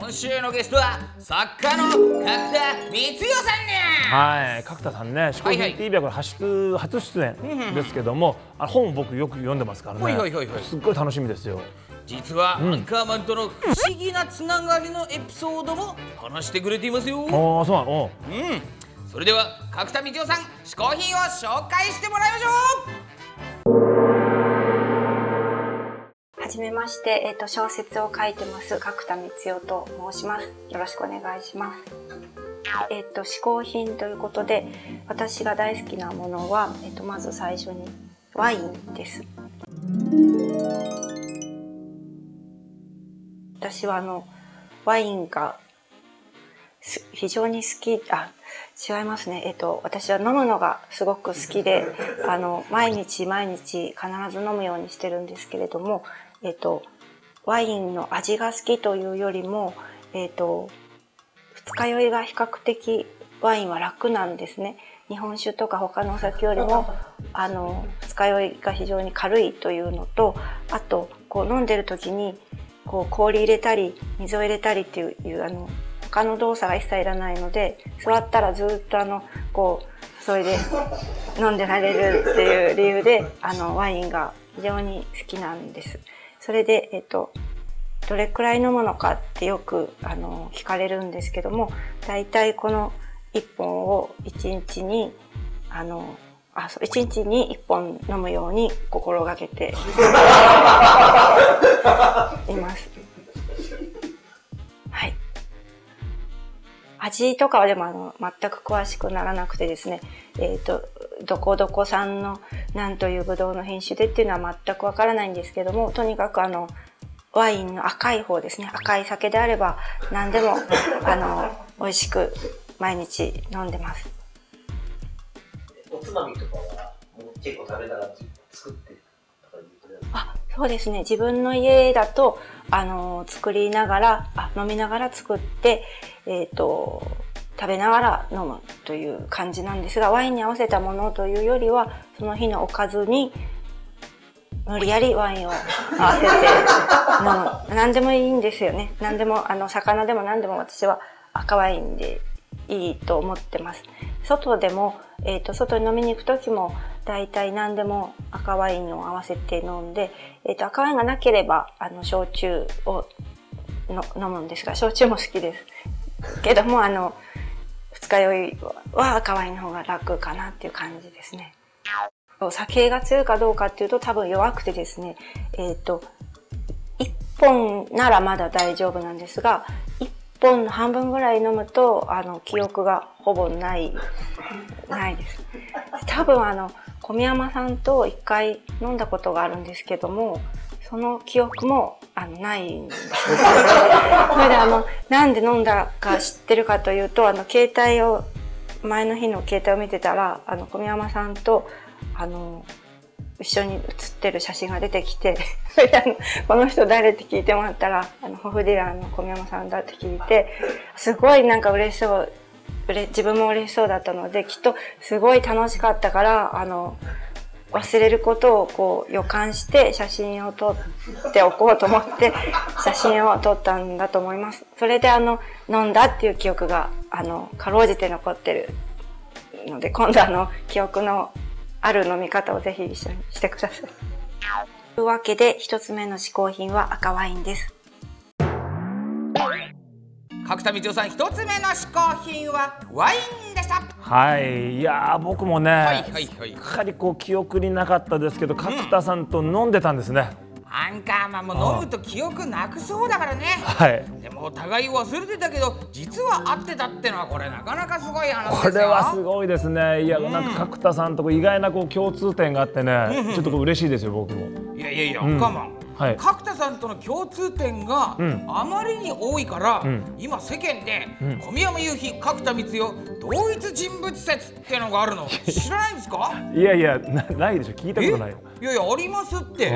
今週のゲストは作家の角田光代さんねはい角田さんねはいはい。TV はこれ初出初出演ですけどもあの本を僕よく読んでますからね。はいはいはいはい。すっごい楽しみですよ。実は、アンカーマンとの不思議なつながりのエピソードも話してくれていますよ。ああそうなの？う。ん。それでは角田光代さん嗜好品を紹介してもらいましょはじめまして、えっ、と、小説を書いてます、角田光代と申します。よろしくお願いします。えっ、と、嗜好品ということで、私が大好きなものは、えっ、と、まず最初にワインです。私はあの、ワインが非常に好き、あ、違いますね。えっと、私は飲むのがすごく好きで、あの、毎日毎日必ず飲むようにしてるんですけれども、えっと、ワインの味が好きというよりも、えっと、二日酔いが比較的ワインは楽なんですね。日本酒とか他のお酒よりも、あの、二日酔いが非常に軽いというのと、あと、こう飲んでる時に、こう氷入れたり、水を入れたりっていう、いうあの、他の動作が一切いらないので、座ったらずっとあの、こう、それで飲んでられるっていう理由で、あの、ワインが非常に好きなんです。それで、えっと、どれくらい飲むのかってよくあの聞かれるんですけども、大体この1本を1日に、あの、あ、そう、1日に1本飲むように心がけています。味とかはでもあの全く詳しくならなくてですね、えっ、と、どこどこ産の何というブドウの品種でっていうのは全くわからないんですけども、とにかくあの、ワインの赤い方ですね。赤い酒であれば何でも、あの、美味しく毎日飲んでます。おつまみとかはもう結構食べながら作ってあ、そうですね。自分の家だと、あの、作りながら、あ飲みながら作って、えっ、と、食べながら飲むという感じなんですが、ワインに合わせたものというよりは、その日のおかずに、無理やりワインを合わせて飲む。何でもいいんですよね。何でも、あの、魚でも何でも私は赤ワインでいいと思ってます。外でも、えっ、と、外に飲みに行く時も、大体何でも赤ワインを合わせて飲んで、えっ、と、赤ワインがなければ、あの、焼酎をの飲むんですが、焼酎も好きです。けども、あの、二日酔いは赤ワインの方が楽かなっていう感じですね。お酒が強いかどうかっていうと多分弱くてですね、えっ、と、1本ならまだ大丈夫なんですが、1本の半分ぐらい飲むと、あの、記憶がほぼない、ないです。多分あの、小宮山さんと一回飲んだことがあるんですけども、その記憶も、あの、ないんですね。それであの、なんで飲んだか知ってるかというと、あの、携帯を、前の日の携帯を見てたら、あの、小宮山さんと、あの、一緒に写ってる写真が出てきて、それであの、この人誰って聞いてもらったら、あの、ホフディラーの小宮山さんだって聞いて、すごいなんか嬉しそう、自分も嬉しそうだったので、きっとすごい楽しかったから、あの、忘れることをこう予感して写真を撮っておこうと思って写真を撮ったんだと思います。それであの、飲んだっていう記憶が、あの、かろうじて残ってるので、今度あの、記憶のある飲み方をぜひ一緒にしてください。というわけで、一つ目の嗜好品は赤ワインです。角田光代さん一つ目の嗜好品はワインでした。はいいやー僕もね、はいはいはい。しっかりこう記憶になかったですけど角田さんと飲んでたんですね、アンカーマンも飲むと記憶なくそうだからね。はい。でもお互い忘れてたけど実は会ってたってのはこれなかなかすごい話ですよ。これはすごいですね。いや、なんか角田さんと意外なこう共通点があってね、ちょっとこう嬉しいですよ僕も。いやいやいや、アンカーマンはい。角田さんとの共通点がうん。あまりに多いから、うん。今世間で、うん。小宮山雄飛角田光代同一人物説ってのがあるの知らないんですか？いやいやなないでしょ。聞いたことないよ。いやいやありますって、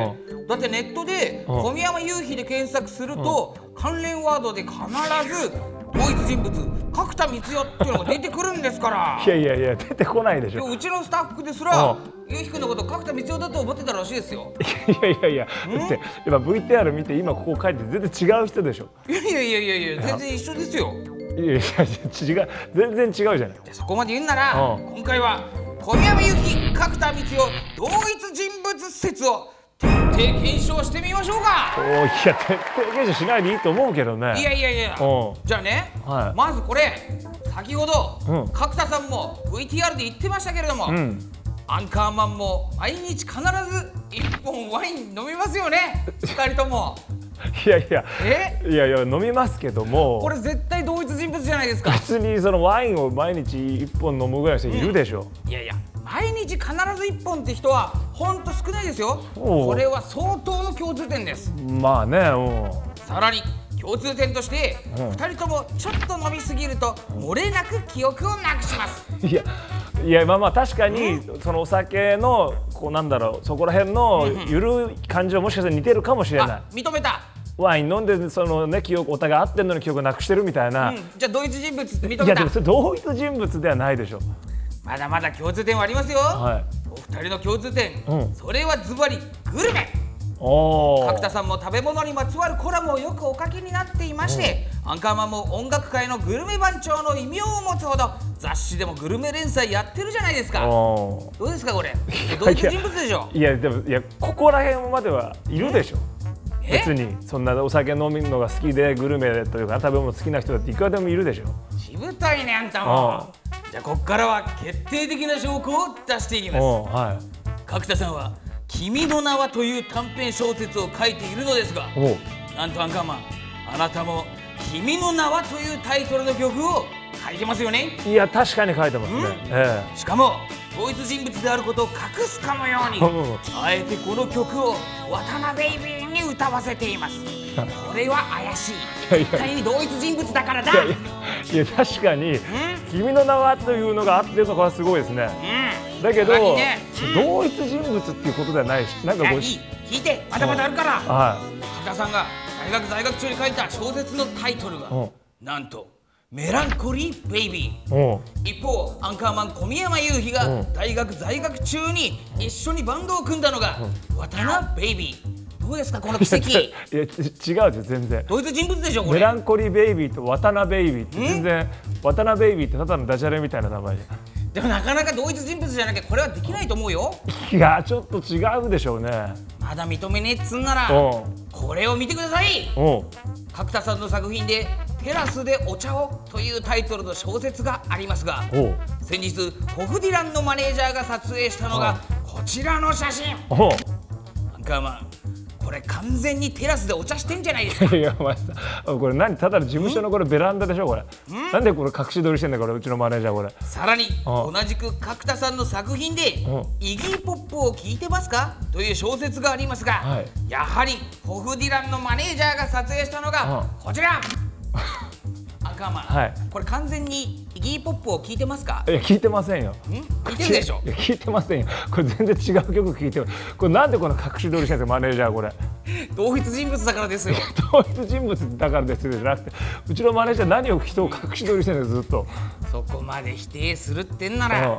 だってネットでうん。小宮山雄飛で検索すると、関連ワードで必ず同一人物角田光代っていうのが出てくるんですから。いやいやいや出てこないでしょ。うちのスタッフですら雄飛君のこと角田光代だと思ってたらしいですよ。いやいやいやだって今 VTR 見て今ここ書いて全然違う人でしょ。いやいやいやいやいや。全然一緒ですよ。いやいや違う。全然違うじゃない。そこまで言うんならうん。今回は小宮山雄飛角田光代同一人物説を徹底検証してみましょうか。おーいや徹底検証しないでいいと思うけどね。いやいやいや。うん。じゃあね、はい。まずこれ先ほど、うん。角田さんも VTR で言ってましたけれども、うん。アンカーマンも毎日必ず1本ワイン飲みますよね。2人とも。いやいや。え？いやいや飲みますけども。これ絶対同一人物じゃないですか。別にそのワインを毎日1本飲むぐらいの人いるでしょ、いやいや毎日必ず1本って人はほんと少ないですよ。これは相当の共通点です。まあねう。んさらに共通点として、うん。2人ともちょっと飲みすぎると漏れなく記憶をなくします。いやいやまあまあ確かにそのお酒のこうなんだろうそこら辺のゆるい感じはもしかしたら似てるかもしれない。あ認めた、ワイン飲んでそのね記憶お互い合ってんのに記憶なくしてるみたいな、うん、じゃあ同一人物って認いめた。やでもそれ同一人物ではないでしょまだまだ共通点はありますよ、はい。お二人の共通点、うん。それはズバリグルメ。おお角田さんも食べ物にまつわるコラムをよくお書きになっていまして、アンカーマンも音楽界のグルメ番長の異名を持つほど雑誌でもグルメ連載やってるじゃないですか。おどうですかこれ？同一人物でしょいやでもいやここら辺まではいるでしょ。え？別に。そんなお酒飲みるのが好きでグルメというか食べ物好きな人だっていくらでもいるでしょ。しぶたいねあんたあもじゃあこっからは決定的な証拠を出していきます。おは角田さんは「君の名は」という短編小説を書いているのですがなんとアンカーマンあなたも「君の名は」というタイトルの曲を書いてますよね？いや確かに書いてますね。えしかも同一人物であることを隠すかのようにう。んあえてこの曲を渡辺ベイビーに歌わせています。これは怪しい。絶対に同一人物だからだ。えいや。確かに「君の名は」というのがあってるのがすごいですね。うん。だけど、さらにね同一人物っていうことではないしなんかこう聞いて。まだまだあるから。は角田さんが大学在学中に書いた小説のタイトルがうん。なんと「メランコリー・ベイビー」一方アンカーマン小宮山雄飛がうん。大学在学中に一緒にバンドを組んだのが渡辺ベイビー。どうですかこの奇跡？いやち違うです全然。同一人物でしょこメれランコリーベイビーと渡辺ベイビーって全然渡辺ベイビーってただのダジャレみたいな名前じでもなかなか同一人物じゃなきゃこれはできないと思うよ。ゃんいやちょっと違うでしょうね。まだ認めねえっつんならこれを見てください。角田さんの作品で「テラスでお茶を」というタイトルの小説がありますが先日ホフディランのマネージャーが撮影したのがこちらの写真。おう。アンカーマンこれ完全にテラスでお茶してんじゃないですか？いやお前さこれ何ただの事務所のこれベランダでしょこれ。なんでこれ隠し撮りしてんだこれうちのマネージャーこれ。さらにあ同じく角田さんの作品でうん「イギー・ポップを聞いてますか?」という小説がありますが、はい。やはりホフディランのマネージャーが撮影したのがうんこちらアンカーマン、はい。これ完全にイギー・ポップを聞いてますか？いや聞いてませんよ。ん？聞いてるでしょ？いや 聞いてませんよ。これ全然違う曲聞いてるこれなんでこの隠し撮りしてんですか？マネージャーこれ。同一人物だからですよ。同一人物だからですよ。じゃなくてうちのマネージャー何を人を隠し撮りしてんですずっと。そこまで否定するってんなうん。ら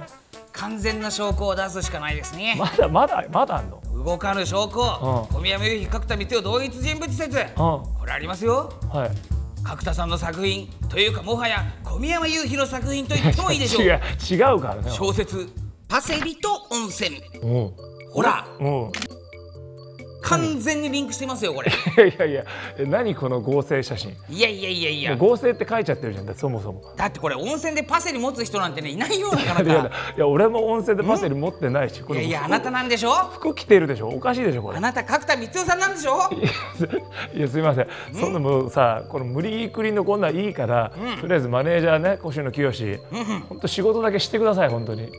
完全な証拠を出すしかないですね。まだまだまだあんの？動かぬ証拠うん。小宮山雄飛角田光代同一人物説。うん。これありますよ。はい角田さんの作品というかもはや小宮山雄飛の作品と言ってもいいでしょ違うう違うからね。小説「パセリと温泉。う。ん」ほら。う。ん完全にリンクしてますよこれ。いやいやいやえ何この合成写真？いやいやいやいや。合成って書いちゃってるじゃんそもそも。だってこれ温泉でパセリ持つ人なんてねいないよなかいやいやなかいや俺も温泉でパセリ持ってないしこれいやいやあなたなんでしょ？服着てるでしょ？おかしいでしょこれ。あなた角田光代さんなんでしょ？いやすいません、そんなもうさこの無理くりのこんなんいいから、とりあえずマネージャーね越野清本当仕事だけしてください本当に